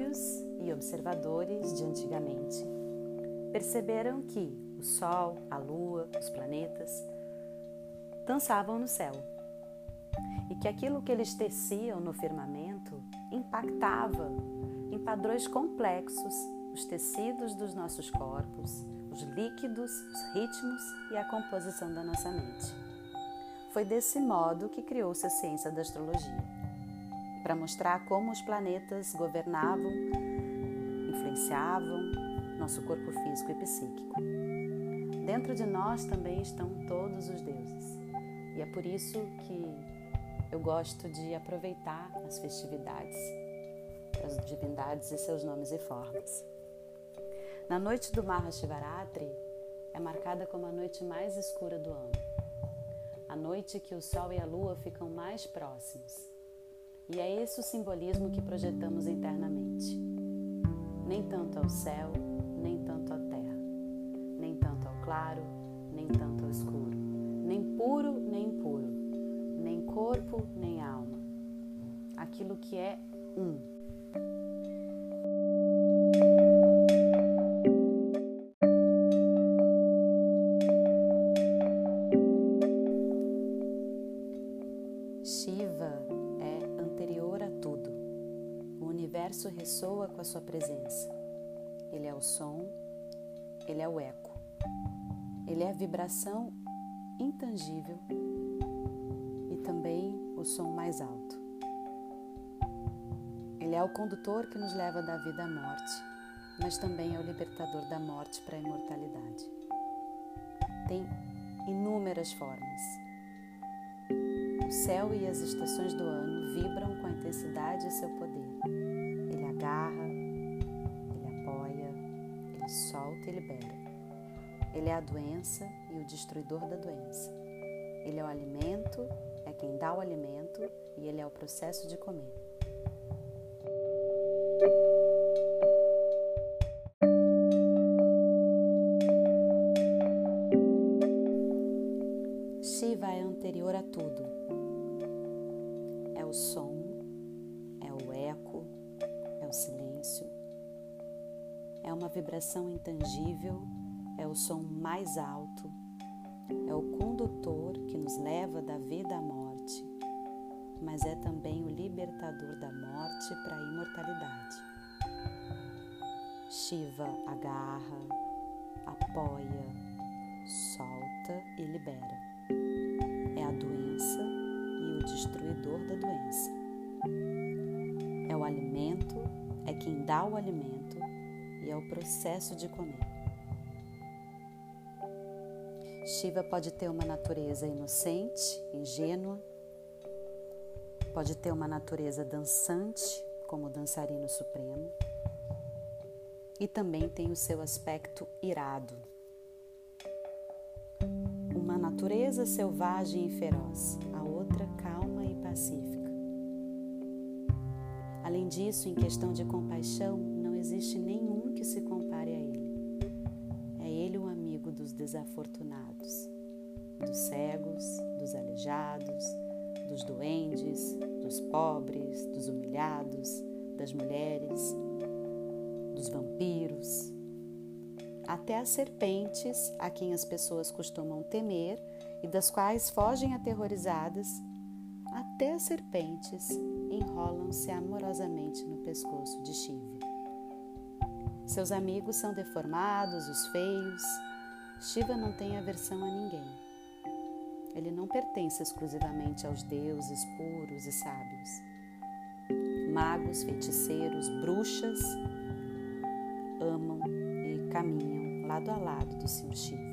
sábios e observadores de antigamente perceberam que o Sol, a Lua, os planetas dançavam no céu e que aquilo que eles teciam no firmamento impactava em padrões complexos os tecidos dos nossos corpos, os líquidos, os ritmos e a composição da nossa mente. Foi desse modo que criou-se a ciência da astrologia, para mostrar como os planetas governavam, influenciavam nosso corpo físico e psíquico. Dentro de nós também estão todos os deuses. E é por isso que eu gosto de aproveitar as festividades, as divindades e seus nomes e formas. Na noite do Mahashivaratri é marcada como a noite mais escura do ano. A noite que o Sol e a Lua ficam mais próximos. E é esse o simbolismo que projetamos internamente. Nem tanto ao céu, nem tanto à terra, nem tanto ao claro, nem tanto ao escuro, nem puro, nem impuro, nem corpo, nem alma. Aquilo que é um. Universo ressoa com a sua presença. Ele é o som, ele é o eco. Ele é a vibração intangível e também o som mais alto. Ele é o condutor que nos leva da vida à morte, mas também é o libertador da morte para a imortalidade. Tem inúmeras formas. Céu e as estações do ano vibram com a intensidade e seu poder. Ele agarra, solta e libera. Ele é a doença e o destruidor da doença. Ele é o alimento, é quem dá o alimento e ele é o processo de comer. Shiva é anterior a tudo. O som, é o eco, é o silêncio, é uma vibração intangível, é o som mais alto, é o condutor que nos leva da vida à morte, mas é também o libertador da morte para a imortalidade. Shiva agarra, apoia, solta e libera. Dá o alimento e é o processo de comer. Shiva pode ter uma natureza inocente, ingênua, pode ter uma natureza dançante, como o dançarino supremo, e também tem o seu aspecto irado. Uma natureza selvagem e feroz, a outra calma e pacífica. Além disso, em questão de compaixão, não existe nenhum que se compare a Ele. É Ele o amigo dos desafortunados, dos cegos, dos aleijados, dos doentes, dos pobres, dos humilhados, das mulheres, dos vampiros, até as serpentes a quem as pessoas costumam temer e das quais fogem aterrorizadas, até as serpentes enrolam-se amorosamente no pescoço de Shiva. Seus amigos são deformados, os feios. Shiva não tem aversão a ninguém. Ele não pertence exclusivamente aos deuses puros e sábios. Magos, feiticeiros, bruxas amam e caminham lado a lado do Senhor Shiva.